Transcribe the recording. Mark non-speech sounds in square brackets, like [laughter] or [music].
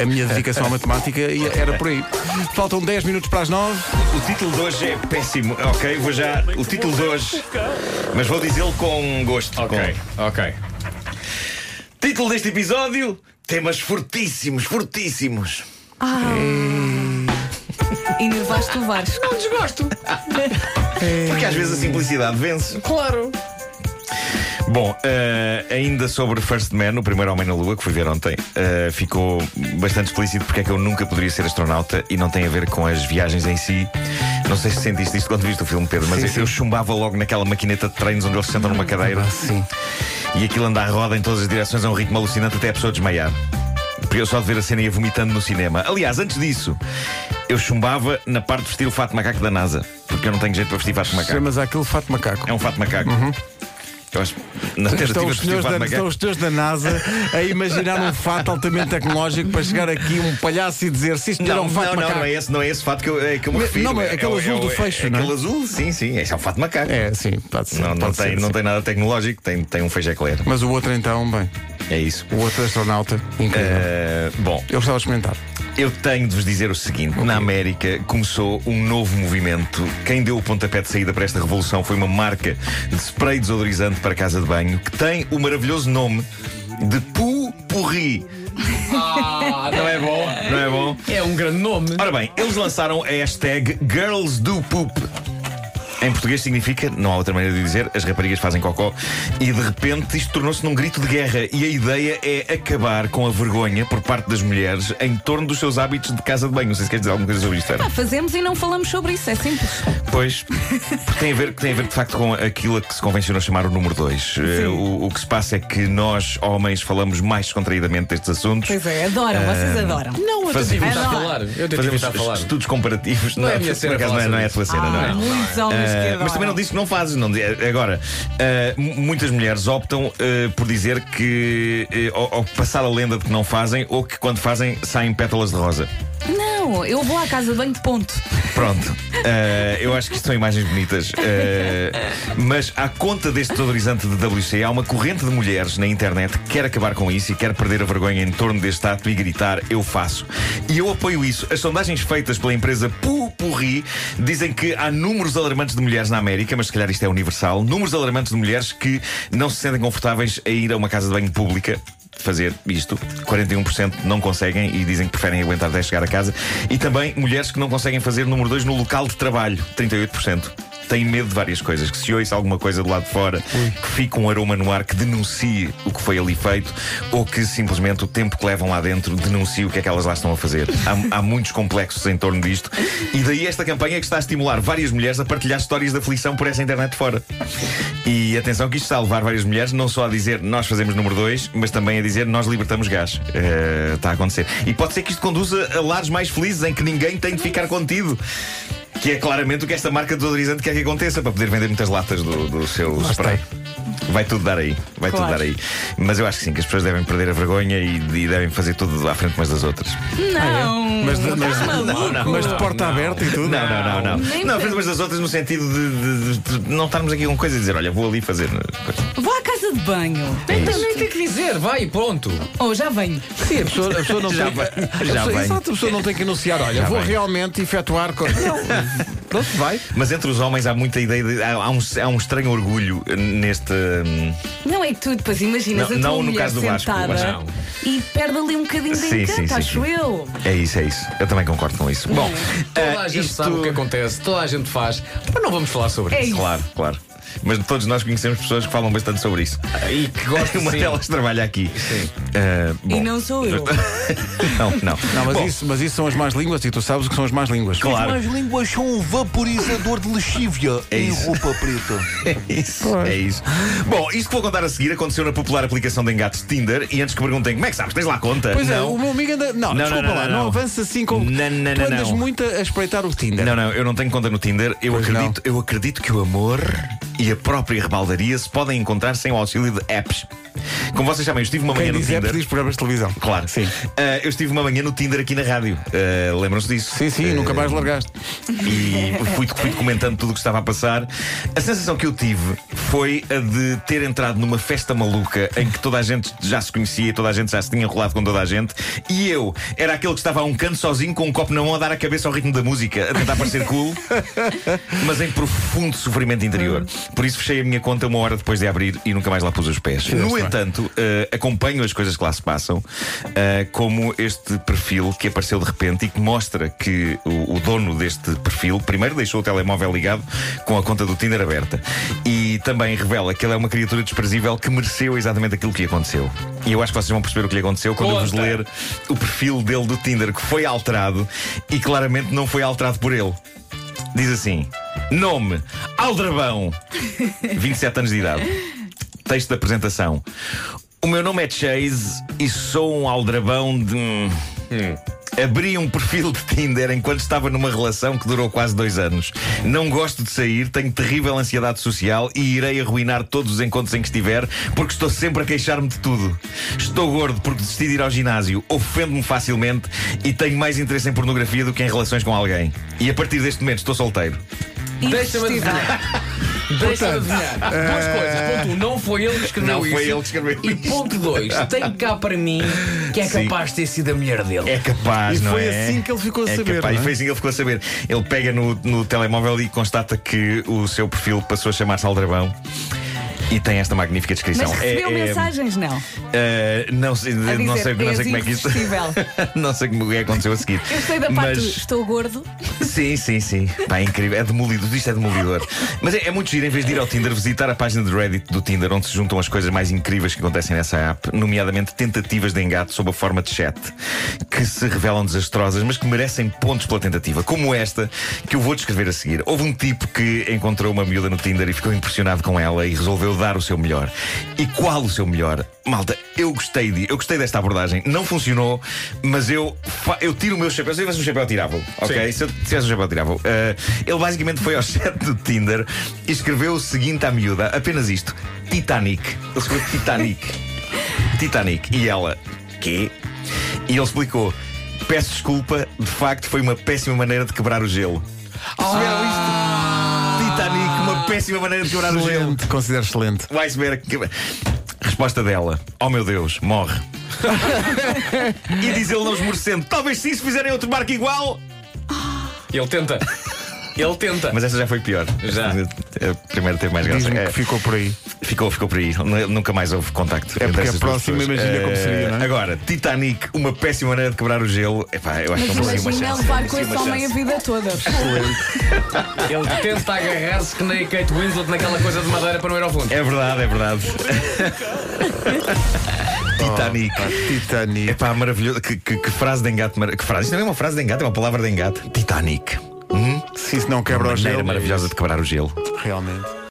A minha dedicação à matemática era por aí. Faltam 10 minutos para as 9. O título de hoje é péssimo. Ok, vou já. O título de hoje. Mas vou dizê-lo com gosto. Ok, ok. Com... Título deste episódio: Temas fortíssimos, fortíssimos. Enervaste o Vasco. Não desgosto. Porque às vezes a simplicidade vence. Claro. Bom, eh, ainda sobre First Man, o primeiro homem na Lua, que fui ver ontem, eh, ficou bastante explícito porque é que eu nunca poderia ser astronauta e não tem a ver com as viagens em si. Não sei se sentiste isto quando viste o filme, Pedro, mas Sim, eu, sim. eu chumbava logo naquela maquineta de treinos onde eles se sentam numa cadeira Ah, sim. e aquilo anda à roda em todas as direções a um ritmo alucinante até a pessoa desmaiar. Porque eu só de ver a cena ia vomitando no cinema. Aliás, antes disso, eu chumbava na parte de vestir o fato macaco da NASA. Porque eu não tenho jeito para vestir fato macaco. Chamas aquilo fato macaco. É um fato macaco. Tentativa Estão de os, senhores da, estão os senhores da NASA a imaginar um fato altamente tecnológico para chegar aqui um palhaço e dizer se isto era Não, um fato não, não, macaco. não é esse, não é esse fato que eu, é que eu me Não, refiro. não, mas É- aquele é azul é do fecho, é não é? Aquele azul, sim, sim. Esse é um fato macaco. É, sim, pode ser. Não, não, pode tem, ser, não sim. tem nada tecnológico, tem, tem um feijão eclair. Mas o outro então, bem, É isso. o outro astronauta, incrível. Eh, bom, Eu gostava de experimentar. Eu tenho de vos dizer o seguinte: na América começou um novo movimento. Quem deu o pontapé de saída para esta revolução foi uma marca de spray desodorizante para casa de banho que tem o maravilhoso nome de Pu Purri. Ah, não é bom? Não é bom? É um grande nome. Ora bem, eles lançaram a hashtag Girls Do Poop. Em português significa, não há outra maneira de dizer, as raparigas fazem cocó. E de repente isto tornou-se num grito de guerra. E a ideia é acabar com a vergonha por parte das mulheres em torno dos seus hábitos de casa de banho. Não sei se queres dizer alguma coisa sobre isto. Pá, fazemos e não falamos sobre isso, é simples. Pois, porque tem a, ver, tem a ver de facto com aquilo a que se convencionou chamar o número 2. O, o que se passa é que nós, homens, falamos mais descontraídamente destes assuntos. Pois é, adoram, vocês adoram. Não, eu Fazemos- Adoro. falar. Eu Fazemos evitar falar. estudos comparativos. Não é a minha cena não é, não é a tua cena, não é? Ah, muitos homens adoram. mas também não disse que não fazes. Não, di- agora, mu- muitas mulheres optam ah, por dizer que, eh, ou, ou passar a lenda de que não fazem, ou que quando fazem saem pétalas de rosa. Não, eu vou à casa de banho de ponto. Pronto, Ah, eu acho que isto são imagens bonitas. Ah, mas à conta deste desodorizante de WC, há uma corrente de mulheres na internet que quer acabar com isso e quer perder a vergonha em torno deste ato e gritar: Eu faço. E eu apoio isso. As sondagens feitas pela empresa Pupurri dizem que há números alarmantes de mulheres na América, mas se calhar isto é universal. Números alarmantes de mulheres que não se sentem confortáveis a ir a uma casa de banho pública fazer isto. 41% não conseguem e dizem que preferem aguentar até chegar a casa. E também mulheres que não conseguem fazer número 2 no local de trabalho. 38%. Têm medo de várias coisas, que se ouça alguma coisa do lado de fora, que fique um aroma no ar que denuncie o que foi ali feito, ou que simplesmente o tempo que levam lá dentro denuncie o que é que elas lá estão a fazer. Há, há muitos complexos em torno disto. E daí esta campanha que está a estimular várias mulheres a partilhar histórias de aflição por essa internet fora. E atenção que isto está a levar várias mulheres não só a dizer nós fazemos número 2, mas também a dizer nós libertamos gás. Eh, está a acontecer. E pode ser que isto conduza a lares mais felizes em que ninguém tem de ficar contido. Que é claramente o que esta marca de desodorizante quer que aconteça para poder vender muitas latas do, do seu spray. Vai tudo dar aí, vai Claro. tudo dar aí. Mas eu acho que sim, que as pessoas devem perder a vergonha e, e devem fazer tudo à frente umas das outras. Não. Mas de, mas, Estás maluco? mas de porta aberta e tudo. Não, não, não, não. Nem Não, à frente umas das outras no sentido de, de- de- de não estarmos aqui com coisa e dizer, olha, vou ali fazer. coisa. Vou à casa de banho. Nem tem, tem que dizer, vai, pronto. Oh, já venho. Sim, a pessoa, a pessoa não Já tem. vai- a já pessoa. Exato, a pessoa não tem que anunciar. Olha, Já vou vem. realmente efetuar. Não, [laughs] pronto, vai. Mas entre os homens há muita ideia de. Há, há um, há um estranho orgulho neste. hum, Não é que tu depois imaginas Não, a tua não no mulher caso do Vasco, sentada mas não. e perde ali um bocadinho de Sim, encanto, sim, sim, acho sim. eu. É isso, é isso. Eu também concordo com isso. Bom, Toda ah, a gente isto- sabe o que acontece, toda a gente faz. Mas não vamos falar sobre É isso. isso. Claro, claro. Mas todos nós conhecemos pessoas que falam bastante sobre isso. E que gostam [laughs] Uma sim. delas trabalha aqui. Sim. Ah, bom. E não sou eu. [laughs] não, não. Não, mas, Bom, isso, mas isso são as más línguas e tu sabes o que são as más línguas. Claro. As línguas são um vaporizador de lexívia É em isso. roupa preta. [laughs] É isso, é isso. Bom, isto que vou contar a seguir aconteceu na popular aplicação de engates Tinder. E antes que perguntem como é que sabes, tens lá conta? Pois é, não. o meu amigo anda. Não, Não, desculpa não, não, lá, não, não, não. avança assim com. Não, não, tu não, andas não. muito a espreitar o Tinder. Não, não, eu não tenho conta no Tinder. Eu Pois acredito, eu acredito que o amor e a própria rebaldaria se podem encontrar sem o auxílio de apps. Como vocês sabem, eu estive uma Quem manhã no Tinder. diz programas de televisão. Claro. Sim. Ah, eu estive uma manhã no Tinder aqui na rádio. Ah, Lembram-se disso? Sim, sim, Ah, nunca mais largaste. e fui, fui documentando tudo o que estava a passar. A sensação que eu tive foi a de ter entrado numa festa maluca em que toda a gente já se conhecia e toda a gente já se tinha enrolado com toda a gente. E eu era aquele que estava a um canto sozinho com um copo na mão a dar a cabeça ao ritmo da música, a tentar parecer cool, [laughs] mas em profundo sofrimento interior. Por isso fechei a minha conta uma hora depois de abrir e nunca mais lá pus os pés. No entanto, eh, acompanho as coisas que lá se passam, eh, como este perfil que apareceu de repente e que mostra que o, o dono deste perfil primeiro deixou o telemóvel ligado com a conta do Tinder aberta e também revela que ele é uma criatura desprezível que mereceu exatamente aquilo que lhe aconteceu. E eu acho que vocês vão perceber o que lhe aconteceu quando eu vos Conta. ler o perfil dele do Tinder, que foi alterado e claramente não foi alterado por ele. Diz assim: Nome: Aldrabão, [laughs] 27 anos de idade. Texto da apresentação: O meu nome é Chase e sou um aldrabão de. hum, Abri um perfil de Tinder enquanto estava numa relação que durou quase dois anos. Não gosto de sair, tenho terrível ansiedade social e irei arruinar todos os encontros em que estiver porque estou sempre a queixar-me de tudo. Estou gordo porque desisti de ir ao ginásio, ofendo-me facilmente e tenho mais interesse em pornografia do que em relações com alguém. E a partir deste momento estou solteiro. Deixa-me. [laughs] adivinhar. Deixa-me adivinhar. Duas coisas. Ponto um, não foi ele que escreveu Não isso. foi ele que escreveu E isso. ponto dois, tem cá para mim que é Sim. capaz de ter sido a mulher dele. É capaz, E não foi é? assim que ele ficou a é saber, Capaz. não é? E foi assim que ele ficou a saber. Ele pega no, no telemóvel e constata que o seu perfil passou a chamar-se Aldrabão. E tem esta magnífica descrição. Mas recebeu É- é- mensagens, não. eh, não, sei, não, sei, não "És sei como é que irresistível." [laughs] não sei como é que aconteceu a seguir. Eu sei da parte Mas- estou gordo. Sim, sim, sim. Pá, é incrível. É demolidor. Isto é demolidor. Mas é, é muito giro, em vez de ir ao Tinder, visitar a página de Reddit do Tinder, onde se juntam as coisas mais incríveis que acontecem nessa app, nomeadamente tentativas de engate sob a forma de chat, que se revelam desastrosas, mas que merecem pontos pela tentativa, como esta que eu vou descrever a seguir. Houve um tipo que encontrou uma miúda no Tinder e ficou impressionado com ela e resolveu dar o seu melhor. E qual o seu melhor? Malta, eu gostei, de, eu gostei desta abordagem. Não funcionou, mas eu, eu tiro o meu chapéu. Se eu tivesse um chapéu, tirava ok? Se eu tivesse um chapéu, tirava Ele basicamente foi ao [laughs] chat do Tinder e escreveu o seguinte à miúda: apenas isto: Titanic. Ele escreveu Titanic. [laughs] Titanic. E ela: quê? E ele explicou: peço desculpa, de facto foi uma péssima maneira de quebrar o gelo. Perceberam isto? Péssima maneira de quebrar o gelo. Excelente, considero excelente. O iceberg. que- Resposta dela: Oh meu Deus, morre. [laughs] e diz ele não esmorecendo: Talvez sim, se fizerem outro barco igual. Ele tenta. Ele tenta. Mas esta já foi pior. Já. A primeira teve mais graça. É, que ficou por aí. ficou, ficou por aí. Nunca mais houve contacto. É porque a essas duas próxima imagina como seria, não é? Agora, Titanic, uma péssima maneira de quebrar o gelo. Epá, eu acho que Mas não merecia uma chance. levar com esse homem a vida toda. Ele tenta agarrar-se que nem a Kate Winslet naquela coisa de madeira para não ir ao fundo. É verdade, é verdade. [laughs] Titanic. Pá, Titanic. É pá, maravilhoso. Que, que- que frase de engate. Que frase? Isto não é uma frase de engate, é uma palavra de engate. Titanic. Hum? Se isso não quebra o maneira gelo. maravilhosa de quebrar o gelo. Realmente.